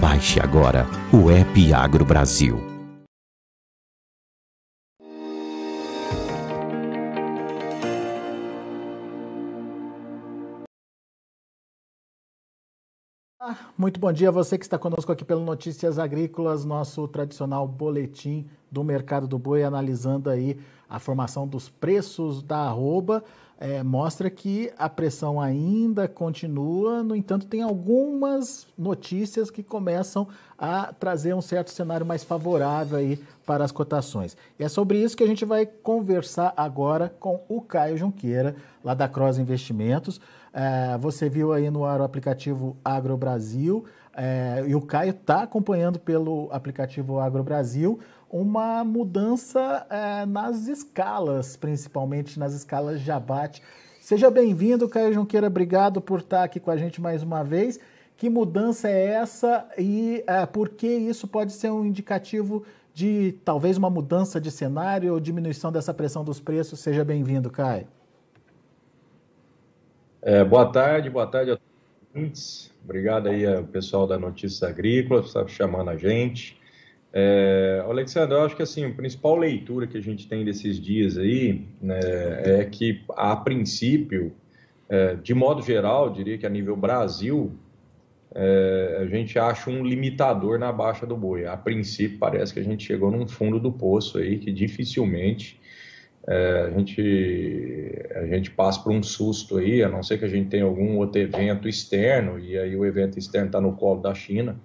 Baixe agora o app Agro Brasil. Muito bom dia a você que está conosco aqui pelo Notícias Agrícolas, nosso tradicional boletim do mercado do boi, analisando aí a formação dos preços da arroba. É, mostra que a pressão ainda continua, no entanto, tem algumas notícias que começam a trazer um certo cenário mais favorável aí para as cotações. E é sobre isso que a gente vai conversar agora com o Caio Junqueira, lá da Cross Investimentos. É, você viu aí no ar o aplicativo Agro Brasil é, e o Caio está acompanhando pelo aplicativo Agro Brasil uma mudança é, nas escalas, principalmente nas escalas de abate. Seja bem-vindo, Caio Junqueira, obrigado por estar aqui com a gente mais uma vez. Que mudança é essa e é, por que isso pode ser um indicativo de talvez uma mudança de cenário ou diminuição dessa pressão dos preços? Seja bem-vindo, Caio. É, boa tarde, boa tarde a todos. Obrigado aí ao pessoal da Notícias Agrícolas por estar chamando a gente. É, Alexandre, eu acho que assim, a principal leitura que a gente tem desses dias aí né, é que, a princípio, é, de modo geral, diria que a nível Brasil, é, a gente acha um limitador na baixa do boi. A princípio, parece que a gente chegou num fundo do poço aí que dificilmente é, a, gente, a gente passa por um susto aí, a não ser que a gente tenha algum outro evento externo, e aí o evento externo está no colo da China,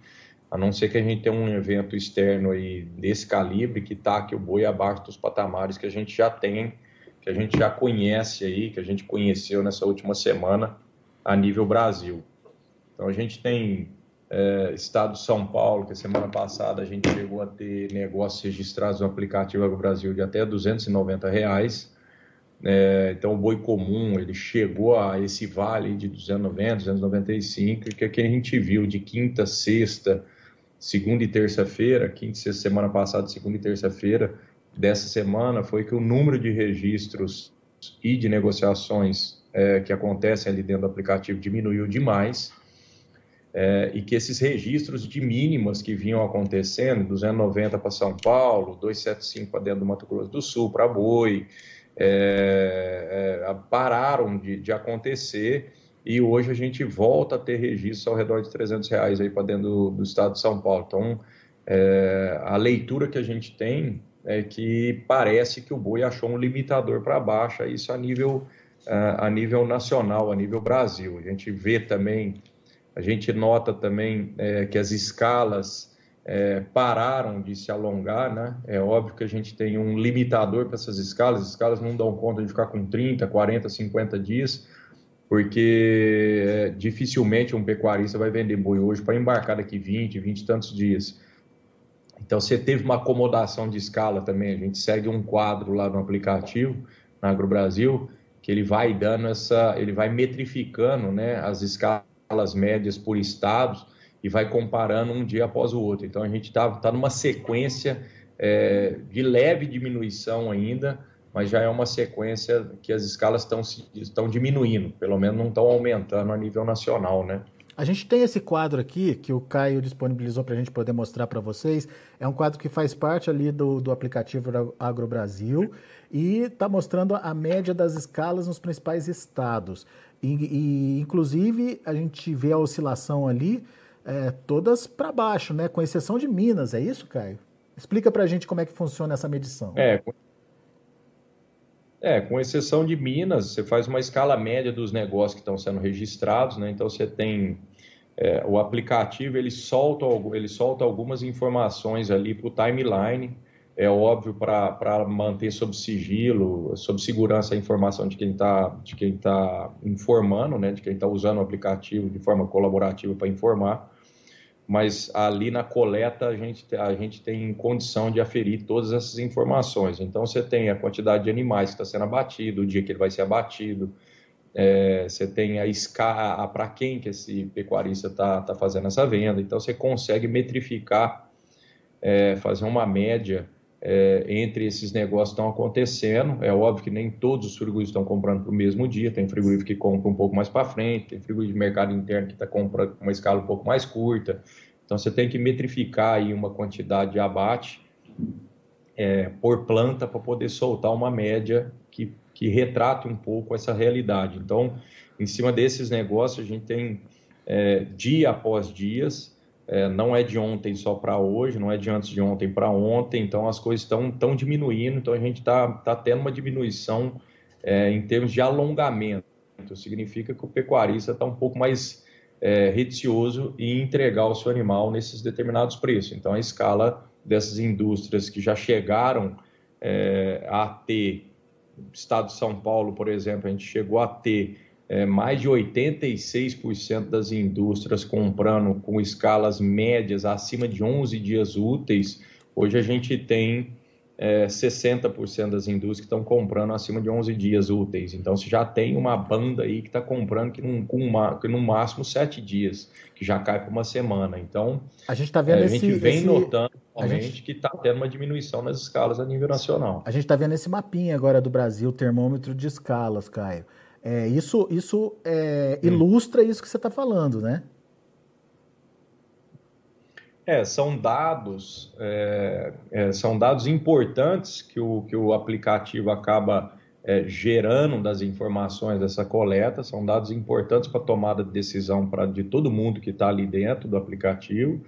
a não ser que a gente tenha um evento externo aí desse calibre que taque o boi abaixo dos patamares que a gente já tem, que a gente já conhece aí, que a gente conheceu nessa última semana a nível Brasil. Então a gente tem é, Estado de São Paulo, que semana passada a gente chegou a ter negócios registrados no aplicativo Agro Brasil de até 290 reais. É, então o boi comum ele chegou a esse vale de 290, 295, que é que a gente viu de quinta, sexta, segunda e terça-feira, quinta e sexta semana passada, segunda e terça-feira dessa semana, foi que o número de registros e de negociações é, que acontecem ali dentro do aplicativo diminuiu demais é, e que esses registros de mínimas que vinham acontecendo, 290 para São Paulo, 275 para dentro do Mato Grosso do Sul, para Boi, é, é, pararam de, de, acontecer e hoje a gente volta a ter registros ao redor de 300 reais aí para dentro do, do, estado de São Paulo. Então, é, a leitura que a gente tem é que parece que o boi achou um limitador para baixa, isso a nível, a nível nacional, a nível Brasil. A gente vê também a gente nota também é, que as escalas é, pararam de se alongar, né? É óbvio que a gente tem um limitador para essas escalas, as escalas não dão conta de ficar com 30, 40, 50 dias, porque é, dificilmente um pecuarista vai vender boi hoje para embarcar daqui 20, 20 e tantos dias. Então, você teve uma acomodação de escala também, a gente segue um quadro lá no aplicativo, na AgroBrasil, que ele vai dando essa, ele vai metrificando né, as escalas médias por estados e vai comparando um dia após o outro. Então a gente está tá numa sequência é, de leve diminuição ainda, mas já é uma sequência que as escalas estão estão diminuindo, pelo menos não estão aumentando a nível nacional, né? A gente tem esse quadro aqui que o Caio disponibilizou para a gente poder mostrar para vocês. É um quadro que faz parte ali do, do aplicativo Agro Brasil e está mostrando a média das escalas nos principais estados. E, e, inclusive, a gente vê a oscilação ali é, todas para baixo, né? Com exceção de Minas, é isso, Caio? Explica para a gente como é que funciona essa medição. É, é, com exceção de Minas, você faz uma escala média dos negócios que estão sendo registrados, né? Então você tem é, o aplicativo, ele solta, ele solta algumas informações ali para o timeline é óbvio para manter sob sigilo, sob segurança a informação de quem está de quem tá informando, né, de quem está usando o aplicativo de forma colaborativa para informar. Mas ali na coleta a gente, a gente tem condição de aferir todas essas informações. Então você tem a quantidade de animais que está sendo abatido, o dia que ele vai ser abatido, é, você tem a escala para quem que esse pecuarista está tá fazendo essa venda. Então você consegue metrificar, é, fazer uma média é, entre esses negócios estão acontecendo. É óbvio que nem todos os frigoríficos estão comprando para o mesmo dia, tem frigorífico que compra um pouco mais para frente, tem frigorífico de mercado interno que está comprando uma escala um pouco mais curta. Então você tem que metrificar aí uma quantidade de abate é, por planta para poder soltar uma média que, que retrate um pouco essa realidade. Então, em cima desses negócios, a gente tem é, dia após dias é, não é de ontem só para hoje, não é de antes de ontem para ontem, então as coisas estão tão diminuindo, então a gente está tá tendo uma diminuição é, em termos de alongamento. Significa que o pecuarista está um pouco mais é, reticioso em entregar o seu animal nesses determinados preços. Então a escala dessas indústrias que já chegaram é, a ter, Estado de São Paulo, por exemplo, a gente chegou a ter é, mais de 86% das indústrias comprando com escalas médias acima de 11 dias úteis. Hoje a gente tem é, 60% das indústrias que estão comprando acima de 11 dias úteis. Então, você já tem uma banda aí que está comprando que, num, com uma, que no máximo 7 dias, que já cai para uma semana. Então, a gente, tá vendo é, a esse, gente vem esse... notando realmente gente... que está tendo uma diminuição nas escalas a nível nacional. A gente está vendo esse mapinha agora do Brasil, termômetro de escalas, Caio. É, isso isso é, ilustra isso que você está falando, né? É, são dados, é, é, são dados importantes que o, que o aplicativo acaba é, gerando das informações dessa coleta, são dados importantes para a tomada de decisão pra, de todo mundo que está ali dentro do aplicativo,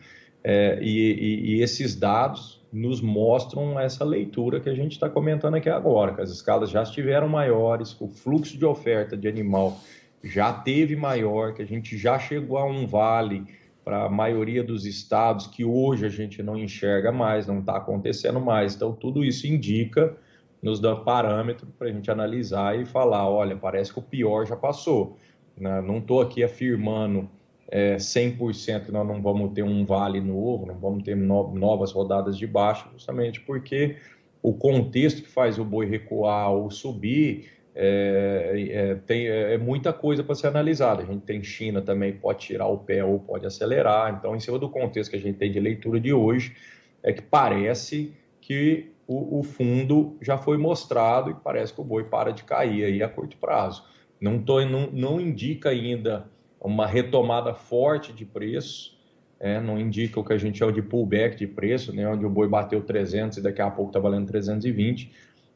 é, e, e, e esses dados nos mostram essa leitura que a gente está comentando aqui agora, que as escalas já estiveram maiores, o fluxo de oferta de animal já teve maior, que a gente já chegou a um vale para a maioria dos estados que hoje a gente não enxerga mais, não está acontecendo mais. Então, tudo isso indica, nos dá parâmetro para a gente analisar e falar: olha, parece que o pior já passou. Né? Não estou aqui afirmando é, 100% que nós não vamos ter um vale novo, não vamos ter no, novas rodadas de baixa, justamente porque o contexto que faz o boi recuar ou subir é, é, tem, é, é muita coisa para ser analisada. A gente tem China também, pode tirar o pé ou pode acelerar. Então, em cima do contexto que a gente tem de leitura de hoje, é que parece que o, o fundo já foi mostrado e parece que o boi para de cair aí a curto prazo. Não, tô, não, não indica ainda uma retomada forte de preço, é, não indica o que a gente chama de pullback de preço, né, onde o boi bateu 300 e daqui a pouco está valendo 320,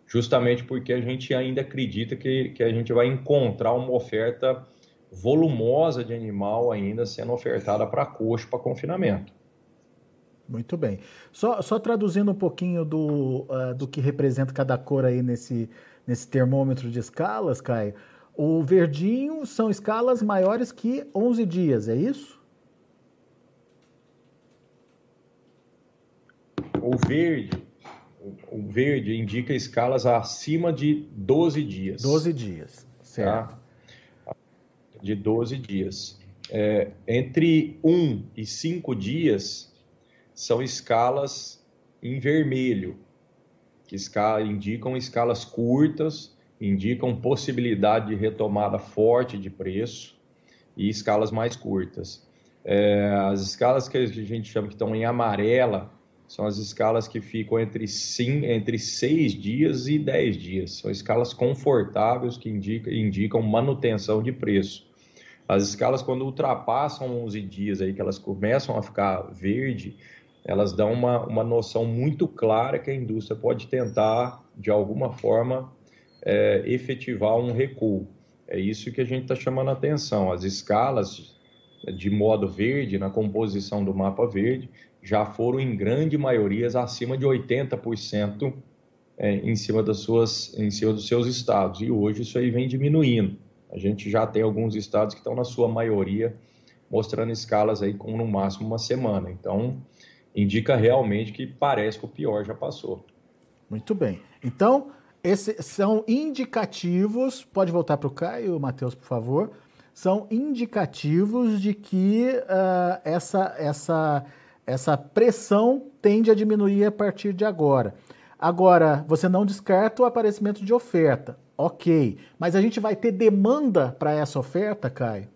justamente porque a gente ainda acredita que, que a gente vai encontrar uma oferta volumosa de animal ainda sendo ofertada para coxo, para confinamento. Muito bem. Só, só traduzindo um pouquinho do, uh, do que representa cada cor aí nesse, nesse termômetro de escalas, Caio. O verdinho são escalas maiores que 11 dias, é isso? O verde, o verde indica escalas acima de 12 dias. 12 dias, certo. Tá? De 12 dias. É, entre 1 e 5 dias são escalas em vermelho, que escala, indicam escalas curtas indicam possibilidade de retomada forte de preço e escalas mais curtas. É, as escalas que a gente chama que estão em amarela são as escalas que ficam entre, sim, entre 6 dias e 10 dias. São escalas confortáveis que indicam, indicam manutenção de preço. As escalas, quando ultrapassam 11 dias, aí, que elas começam a ficar verde, elas dão uma, uma noção muito clara que a indústria pode tentar, de alguma forma, é, efetivar um recuo. É isso que a gente está chamando a atenção. As escalas de modo verde, na composição do mapa verde, já foram em grande maioria acima de 80% é, em, cima das suas, em cima dos seus estados. E hoje isso aí vem diminuindo. A gente já tem alguns estados que estão na sua maioria mostrando escalas aí com no máximo uma semana. Então, indica realmente que parece que o pior já passou. Muito bem. Então, são indicativos. Pode voltar para o Caio, Matheus, por favor. são indicativos de que uh, essa, essa, essa pressão tende a diminuir a partir de agora. Agora, você não descarta o aparecimento de oferta. Ok. Mas a gente vai ter demanda para essa oferta, Caio?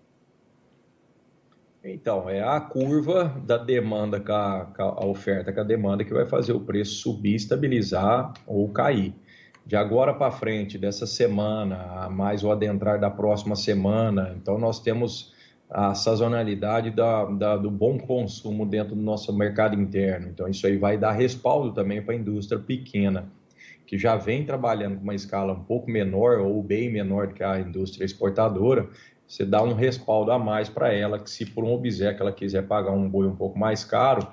Então, é a curva da demanda com a, com a, oferta com a demanda que vai fazer o preço subir, estabilizar ou cair. De agora para frente, dessa semana, mais o adentrar da próxima semana, então nós temos a sazonalidade da, da, do bom consumo dentro do nosso mercado interno. Então, isso aí vai dar respaldo também para a indústria pequena, que já vem trabalhando com uma escala um pouco menor ou bem menor do que a indústria exportadora, você dá um respaldo a mais para ela, que se por um obséquio ela quiser pagar um boi um pouco mais caro,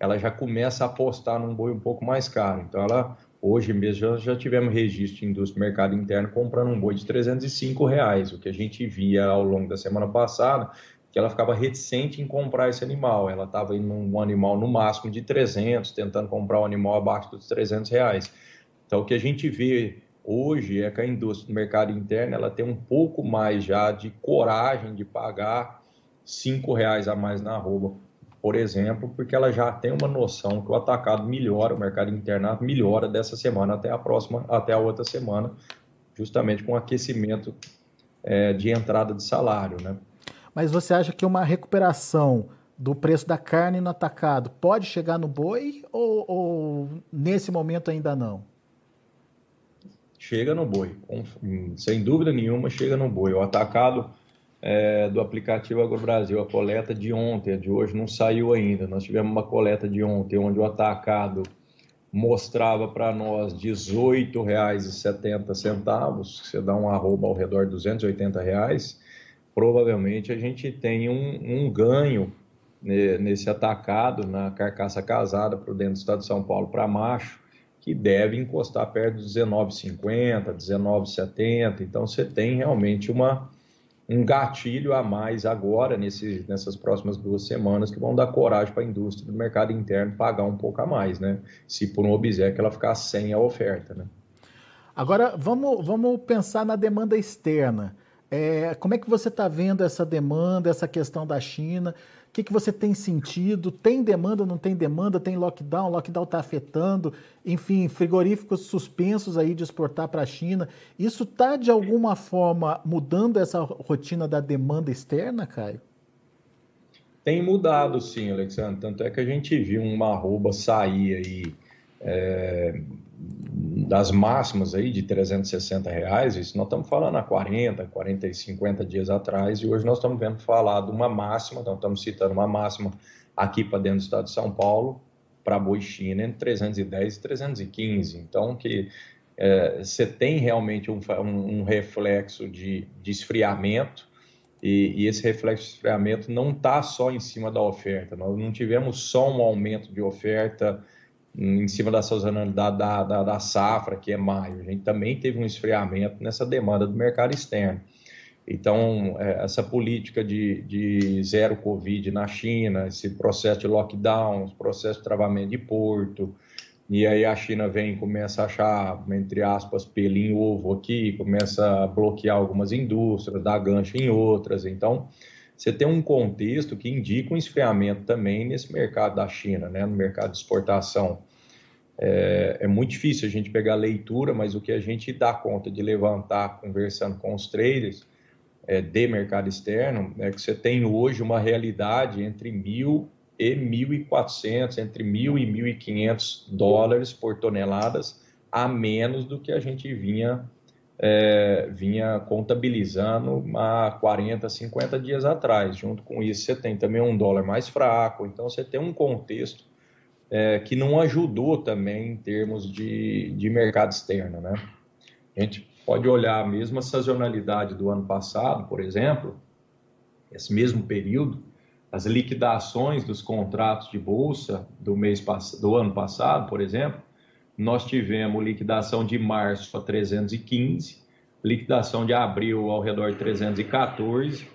ela já começa a apostar num boi um pouco mais caro. Então, ela hoje mesmo já, tivemos registro de indústria mercado interno comprando um boi de 305 reais, o que a gente via ao longo da semana passada, que ela ficava reticente em comprar esse animal. Ela estava indo um animal no máximo de 300, tentando comprar um animal abaixo dos 300 reais. Então, o que a gente vê hoje é que a indústria do mercado interno ela tem um pouco mais já de coragem de pagar cinco reais a mais na arroba, por exemplo, porque ela já tem uma noção que o atacado melhora, o mercado interno melhora dessa semana até a próxima, até a outra semana, justamente com o aquecimento é, de entrada de salário, né? Mas você acha que uma recuperação do preço da carne no atacado pode chegar no boi ou, ou nesse momento ainda não? chega no boi. Sem dúvida nenhuma, chega no boi. O atacado é, do aplicativo AgroBrasil, a coleta de ontem, a de hoje não saiu ainda. Nós tivemos uma coleta de ontem onde o atacado mostrava para nós R$ 18,70, que você dá um arroba ao redor de 280 reais, provavelmente a gente tem um, um ganho né, nesse atacado, na carcaça casada para dentro do estado de São Paulo para macho, que deve encostar perto dos 19,50, 19,70. Então você tem realmente uma, um gatilho a mais agora, nesse, nessas próximas duas semanas, que vão dar coragem para a indústria do mercado interno pagar um pouco a mais, né? Se por um obséquio ela ficar sem a oferta, né? Agora, vamos, vamos pensar na demanda externa. É, como é que você está vendo essa demanda, essa questão da China? O que, que você tem sentido? Tem demanda, não tem demanda? Tem lockdown? Lockdown está afetando? Enfim, frigoríficos suspensos aí de exportar para a China. Isso está, de alguma forma, mudando essa rotina da demanda externa, Caio? Tem mudado, sim, Alexandre. Tanto é que a gente viu uma arroba sair aí é, das máximas aí de 360 reais, isso nós estamos falando há 40, 40 e 50 dias atrás, e hoje nós estamos vendo falar de uma máxima, então estamos citando uma máxima aqui para dentro do estado de São Paulo, para boi China, entre 310 e 315. Então, que é, você tem realmente um, um, reflexo de, de esfriamento, e, e, esse reflexo de esfriamento não está só em cima da oferta, nós não tivemos só um aumento de oferta em cima da sazonalidade da, da, da, safra, que é maio. A gente também teve um esfriamento nessa demanda do mercado externo. Então, é, essa política de, de zero Covid na China, esse processo de lockdown, processo de travamento de porto, e aí a China vem e começa a achar, entre aspas, pelinho ovo aqui, começa a bloquear algumas indústrias, dar gancho em outras. Então, você tem um contexto que indica um esfriamento também nesse mercado da China, né, no mercado de exportação. É, é, muito difícil a gente pegar leitura, mas o que a gente dá conta de levantar conversando com os traders é, de mercado externo é que você tem hoje uma realidade entre mil e 1.400, entre mil e 1.500 dólares por toneladas a menos do que a gente vinha é, vinha contabilizando há 40, 50 dias atrás. Junto com isso, você tem também um dólar mais fraco, então você tem um contexto é, que não ajudou também em termos de, de mercado externo. Né? A gente pode olhar a mesma sazonalidade do ano passado, por exemplo, esse mesmo período, as liquidações dos contratos de bolsa do mês do ano passado, por exemplo, nós tivemos liquidação de março a 315, liquidação de abril ao redor de 314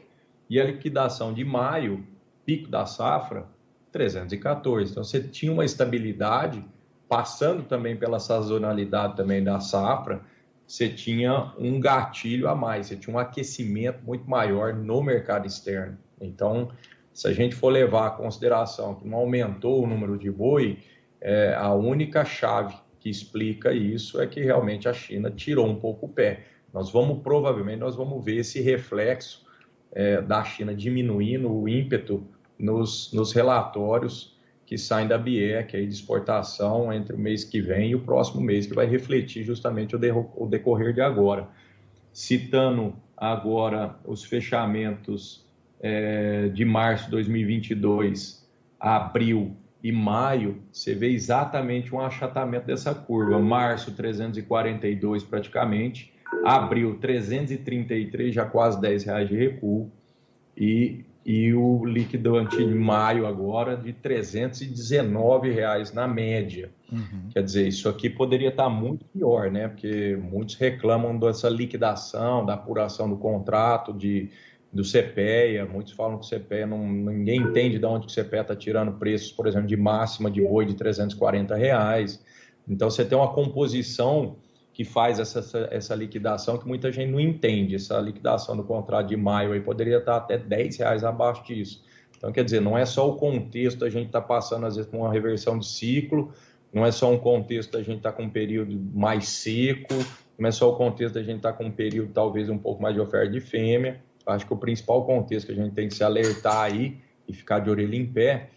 e a liquidação de maio, pico da safra, 314. Então você tinha uma estabilidade, passando também pela sazonalidade também da safra, você tinha um gatilho a mais, você tinha um aquecimento muito maior no mercado externo. Então, se a gente for levar a consideração que não aumentou o número de boi, é, a única chave que explica isso é que realmente a China tirou um pouco o pé. Nós vamos, provavelmente, nós vamos ver esse reflexo é, da China diminuindo o ímpeto nos, nos relatórios que saem da BIEC aí de exportação entre o mês que vem e o próximo mês, que vai refletir justamente o, o decorrer de agora. Citando agora os fechamentos é, de março de 2022, abril e maio, você vê exatamente um achatamento dessa curva. Março, 342 praticamente, abril, 333, já quase 10 reais de recuo, e, e o liquidante em maio agora de 319 reais na média. Uhum. Quer dizer, isso aqui poderia estar muito pior, né? Porque muitos reclamam dessa liquidação, da apuração do contrato, de do CPEA, muitos falam que o CPEA, não, ninguém entende de onde o CPEA está tirando preços, por exemplo, de máxima de boi de 340 reais. Então, você tem uma composição que faz essa, essa, liquidação que muita gente não entende. Essa liquidação do contrato de maio aí poderia estar até 10 reais abaixo disso. Então, quer dizer, não é só o contexto, a gente está passando, às vezes, por uma reversão de ciclo, não é só um contexto a gente estar tá com um período mais seco, não é só o contexto a gente estar tá com um período, talvez, um pouco mais de oferta de fêmea, acho que o principal contexto que a gente tem que se alertar aí e ficar de orelha em pé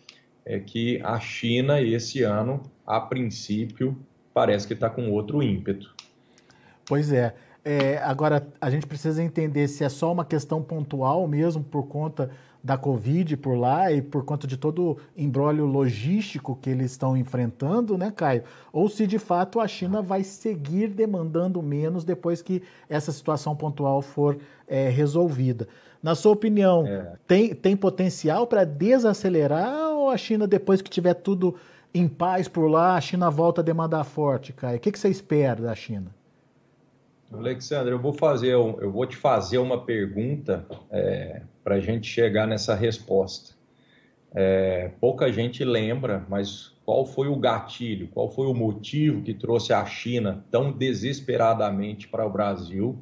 é que a China, esse ano, a princípio, parece que está com outro ímpeto. Pois é. é. Agora, a gente precisa entender se é só uma questão pontual mesmo por conta da Covid por lá e por conta de todo o embrólio logístico que eles estão enfrentando, né, Caio? Ou se de fato a China vai seguir demandando menos depois que essa situação pontual for é, resolvida. Na sua opinião, é. tem, tem potencial para desacelerar ou a China, depois que tiver tudo em paz por lá, a China volta a demandar forte, Caio? O que, que você espera da China? Alexandre, eu vou fazer, eu vou te fazer uma pergunta é, para a gente chegar nessa resposta. É, pouca gente lembra, mas qual foi o gatilho, qual foi o motivo que trouxe a China tão desesperadamente para o Brasil,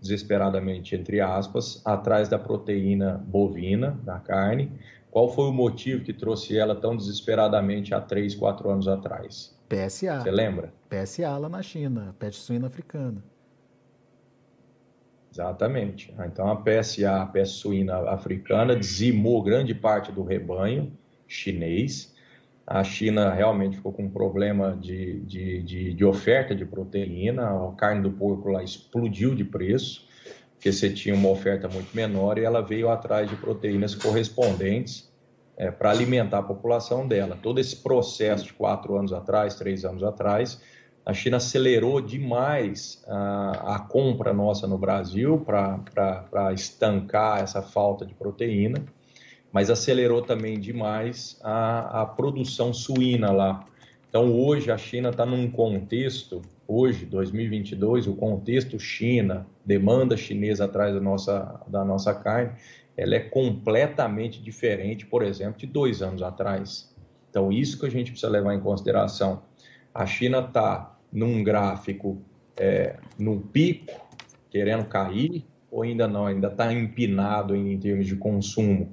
desesperadamente entre aspas, atrás da proteína bovina, da carne? Qual foi o motivo que trouxe ela tão desesperadamente há três, quatro anos atrás? PSA. Você lembra? PSA lá na China, peste suína africana. Exatamente. Então a PSA, a peste suína africana, dizimou grande parte do rebanho chinês. A China realmente ficou com um problema de, de, de, de oferta de proteína, a carne do porco lá explodiu de preço, porque você tinha uma oferta muito menor e ela veio atrás de proteínas correspondentes é, para alimentar a população dela. Todo esse processo de quatro anos atrás, três anos atrás, a China acelerou demais a, a compra nossa no Brasil para estancar essa falta de proteína, mas acelerou também demais a, a produção suína lá. Então, hoje, a China está num contexto, hoje, 2022, o contexto China, demanda chinesa atrás da nossa, da nossa carne, ela é completamente diferente, por exemplo, de dois anos atrás. Então, isso que a gente precisa levar em consideração. A China está num gráfico é, no pico, querendo cair, ou ainda não, ainda está empinado em, em termos de consumo?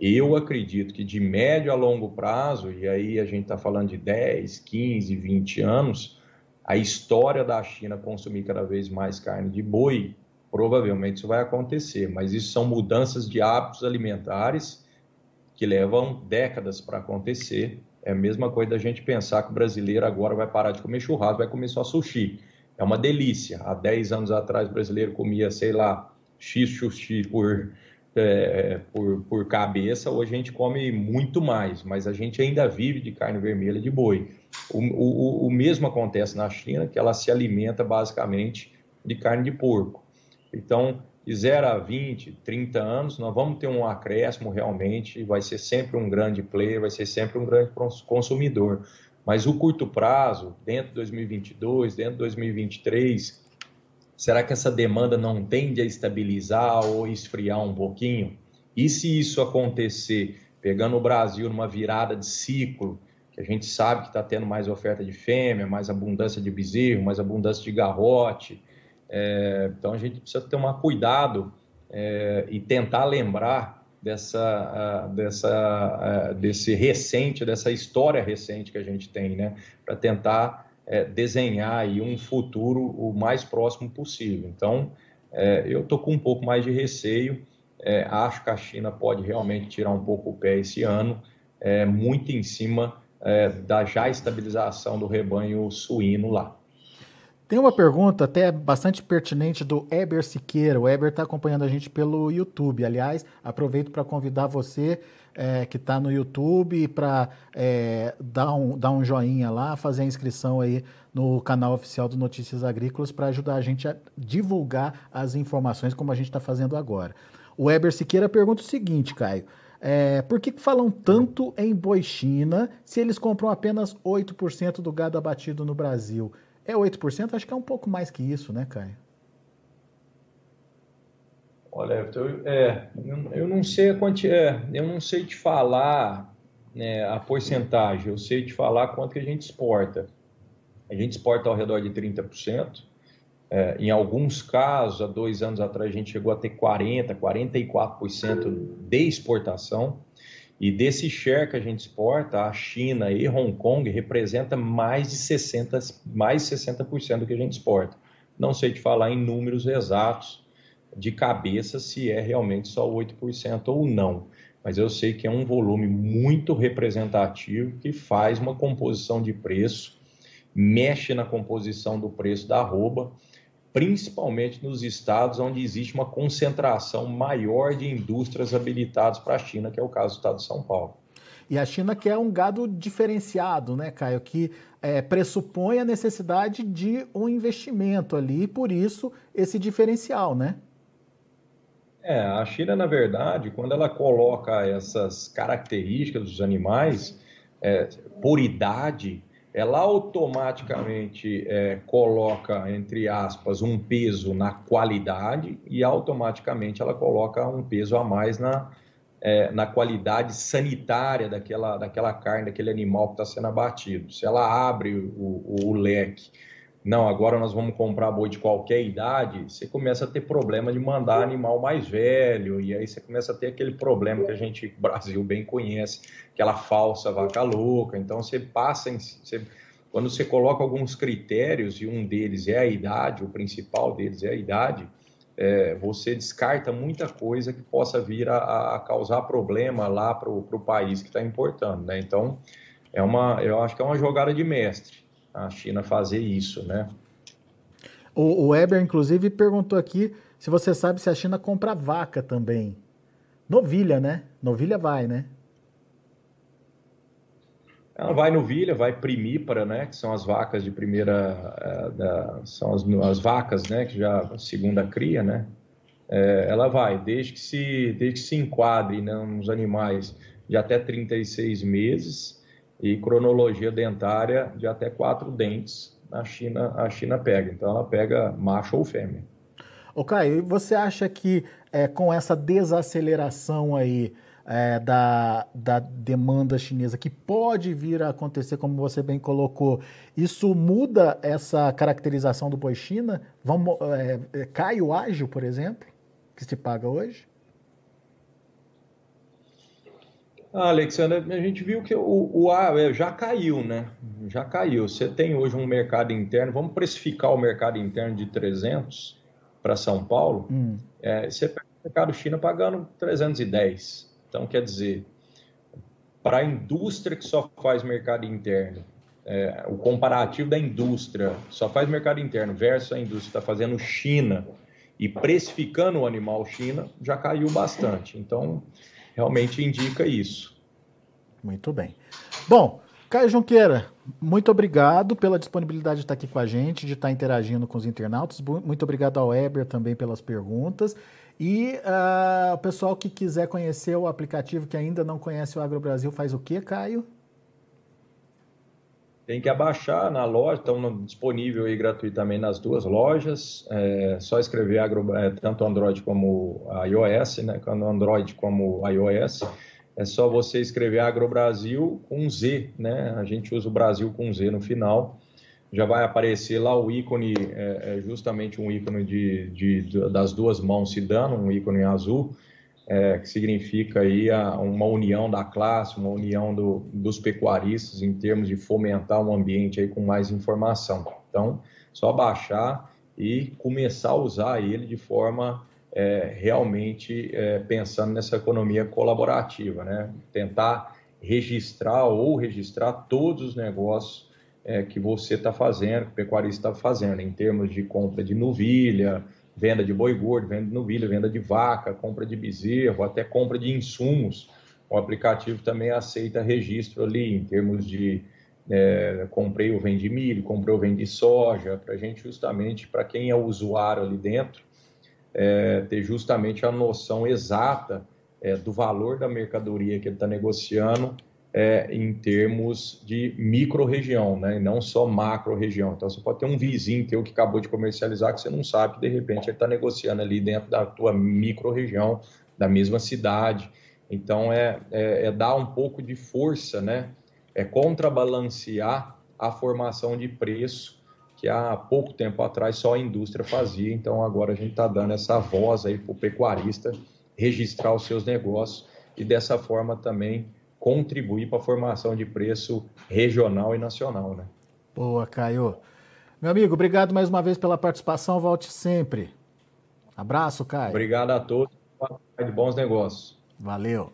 Eu acredito que de médio a longo prazo, e aí a gente está falando de 10, 15, 20 anos, a história da China consumir cada vez mais carne de boi, provavelmente isso vai acontecer, mas isso são mudanças de hábitos alimentares que levam décadas para acontecer é a mesma coisa da gente pensar que o brasileiro agora vai parar de comer churrasco, vai comer só sushi. É uma delícia. Há 10 anos atrás o brasileiro comia, sei lá, X sushi por, é, por, por cabeça, hoje a gente come muito mais, mas a gente ainda vive de carne vermelha de boi. O, o, o mesmo acontece na China, que ela se alimenta basicamente de carne de porco. Então, de 0 a 20, 30 anos, nós vamos ter um acréscimo realmente, vai ser sempre um grande player, vai ser sempre um grande consumidor. Mas o curto prazo, dentro de 2022, dentro de 2023, será que essa demanda não tende a estabilizar ou esfriar um pouquinho? E se isso acontecer, pegando o Brasil numa virada de ciclo, que a gente sabe que está tendo mais oferta de fêmea, mais abundância de bezerro, mais abundância de garrote, É, então a gente precisa tomar cuidado é, e tentar lembrar dessa, dessa, desse recente, dessa história recente que a gente tem, né? Para tentar é, desenhar aí um futuro o mais próximo possível. Então, é, eu estou com um pouco mais de receio. É, acho que a China pode realmente tirar um pouco o pé esse ano, é, muito em cima da já estabilização do rebanho suíno lá. Tem uma pergunta até bastante pertinente do Eber Siqueira. O Eber está acompanhando a gente pelo YouTube. Aliás, aproveito para convidar você é, que está no YouTube para é, dar, um, dar um joinha lá, fazer a inscrição aí no canal oficial do Notícias Agrícolas para ajudar a gente a divulgar as informações como a gente está fazendo agora. O Eber Siqueira pergunta o seguinte, Caio. É, por que falam tanto em boi China se eles compram apenas 8% do gado abatido no Brasil? É 8%? Acho que é um pouco mais que isso, né, Caio? Olha, eu, é, eu não sei a quanti, é, eu não sei te falar né, a porcentagem, eu sei te falar quanto que a gente exporta. A gente exporta ao redor de 30%. É, em alguns casos, há dois anos atrás, a gente chegou a ter 40%, 44% de exportação. E desse share que a gente exporta, a China e Hong Kong representa mais de 60%, mais 60% do que a gente exporta. Não sei te falar em números exatos de cabeça se é realmente só 8% ou não, mas eu sei que é um volume muito representativo que faz uma composição de preço, mexe na composição do preço da arroba principalmente nos estados onde existe uma concentração maior de indústrias habilitadas para a China, que é o caso do estado de São Paulo. E a China quer um gado diferenciado, né, Caio? Que é, pressupõe a necessidade de um investimento ali, por isso esse diferencial, né? É, a China, na verdade, quando ela coloca essas características dos animais é, por idade, ela automaticamente é, coloca, entre aspas, um peso na qualidade e automaticamente ela coloca um peso a mais na, é, na qualidade sanitária daquela, daquela carne, daquele animal que está sendo abatido. Se ela abre o, o, o leque não, agora nós vamos comprar boi de qualquer idade, você começa a ter problema de mandar animal mais velho, e aí você começa a ter aquele problema que a gente, Brasil, bem conhece, aquela falsa vaca louca. Então você passa em. Você, quando você coloca alguns critérios, e um deles é a idade, o principal deles é a idade, é, você descarta muita coisa que possa vir a, a causar problema lá para o país que está importando. Né? Então, é uma, eu acho que é uma jogada de mestre a China fazer isso, né? O, o Weber, inclusive, perguntou aqui se você sabe se a China compra vaca também. Novilha, né? Novilha vai, né? Ela vai novilha, vai primípara, né? Que são as vacas de primeira, é, da, são as, as, vacas, né? Que já segunda cria, né? É, ela vai, desde que se, desde que se enquadre né, nos animais de até 36 meses, e cronologia dentária de até quatro dentes a China, a China pega. Então ela pega macho ou fêmea. O Caio, você acha que é, com essa desaceleração aí é, da, da demanda chinesa que pode vir a acontecer, como você bem colocou, isso muda essa caracterização do boi China? Vamos, é, é cai o ágil, por exemplo, que se paga hoje? Ah, Alexandre, a gente viu que o, o A é, já caiu, né? Já caiu. Você tem hoje um mercado interno, vamos precificar o mercado interno de 300 para São Paulo. Hum. É, você pega o mercado China pagando 310. Então, quer dizer, para a indústria que só faz mercado interno, é, o comparativo da indústria só faz mercado interno versus a indústria que está fazendo China e precificando o animal China, já caiu bastante. Então, realmente indica isso. Muito bem. Bom, Caio Junqueira, muito obrigado pela disponibilidade de estar aqui com a gente, de estar interagindo com os internautas. Muito obrigado ao Eber também pelas perguntas. E uh, o pessoal que quiser conhecer o aplicativo, que ainda não conhece o Agro Brasil, faz o que, Caio? Tem que abaixar na loja, estão disponível aí gratuitamente nas duas lojas. É só escrever agro, é, tanto Android como iOS, né? Android como iOS. É só você escrever Agro Brasil com Z, né? A gente usa o Brasil com Z no final. já vai aparecer lá o ícone, é, é justamente um ícone de, de, das duas mãos se dando, um ícone azul, é, que significa aí a, uma união da classe, uma união do, dos pecuaristas em termos de fomentar um ambiente aí com mais informação. Então, só baixar e começar a usar ele de forma é, realmente é, pensando nessa economia colaborativa, né? Tentar registrar ou registrar todos os negócios é, que você está fazendo, que o pecuarista está fazendo, em termos de compra de novilha, venda de boi gordo, venda de novilha, venda de vaca, compra de bezerro, até compra de insumos. O aplicativo também aceita registro ali em termos de é, comprei ou vendi milho, comprei ou vendi soja, para a gente justamente, para quem é usuário ali dentro, é, ter justamente a noção exata é, do valor da mercadoria que ele está negociando é, em termos de micro-região, né? e não só macro-região. Então, você pode ter um vizinho teu que acabou de comercializar que você não sabe que, de repente, ele está negociando ali dentro da tua micro-região, da mesma cidade. Então, é, é, é, dar um pouco de força, né? é contrabalancear a formação de preço que há pouco tempo atrás só a indústria fazia. Então, agora a gente está dando essa voz aí para o pecuarista registrar os seus negócios e, dessa forma, também contribuir para a formação de preço regional e nacional, né? Boa, Caio. Meu amigo, obrigado mais uma vez pela participação. Volte sempre. Abraço, Caio. Obrigado a todos. De bons negócios. Valeu.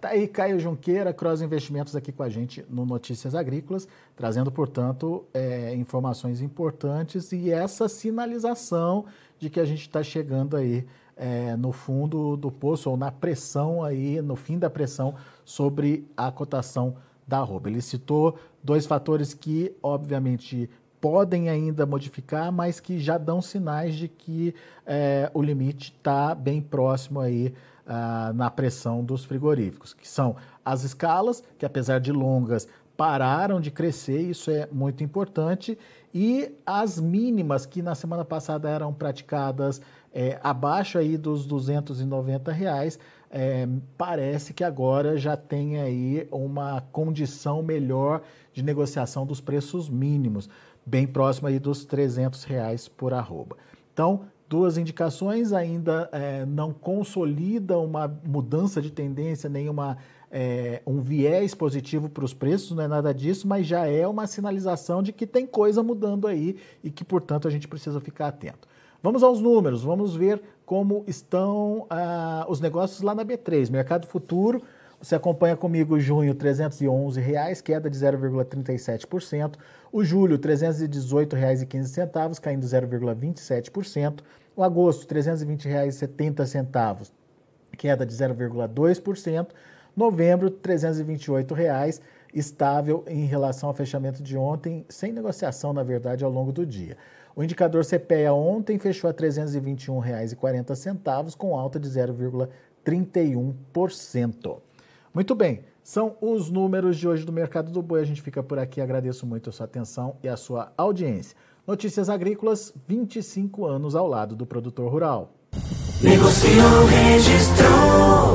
Tá aí Caio Junqueira, Cross Investimentos aqui com a gente no Notícias Agrícolas, trazendo, portanto, é, informações importantes e essa sinalização de que a gente está chegando aí é, no fundo do poço ou na pressão aí, no fim da pressão sobre a cotação da arroba. Ele citou dois fatores que, obviamente, podem ainda modificar, mas que já dão sinais de que é, o limite está bem próximo aí ah, na pressão dos frigoríficos, que são as escalas, que apesar de longas, pararam de crescer, isso é muito importante, e as mínimas que na semana passada eram praticadas é, abaixo aí dos 290 reais, é, parece que agora já tem aí uma condição melhor de negociação dos preços mínimos, bem próximo aí dos 300 reais por arroba. Então, duas indicações ainda é, não consolida uma mudança de tendência, nenhuma é, um viés positivo para os preços, não é nada disso, mas já é uma sinalização de que tem coisa mudando aí e que, portanto, a gente precisa ficar atento. Vamos aos números, vamos ver como estão ah, os negócios lá na B3. Mercado Futuro, você acompanha comigo junho, 311 reais, queda de 0,37%. O julho, R$ 318,15, caindo 0,27%. O agosto, R$ 320,70, queda de 0,2%. Novembro, R$ 328,00, estável em relação ao fechamento de ontem, sem negociação, na verdade, ao longo do dia. O indicador CPEA ontem fechou a R$ 321,40, com alta de 0,31%. Muito bem, são os números de hoje do Mercado do Boi. A gente fica por aqui. Agradeço muito a sua atenção e a sua audiência. Notícias Agrícolas, 25 anos ao lado do produtor rural. Negociou, registrou.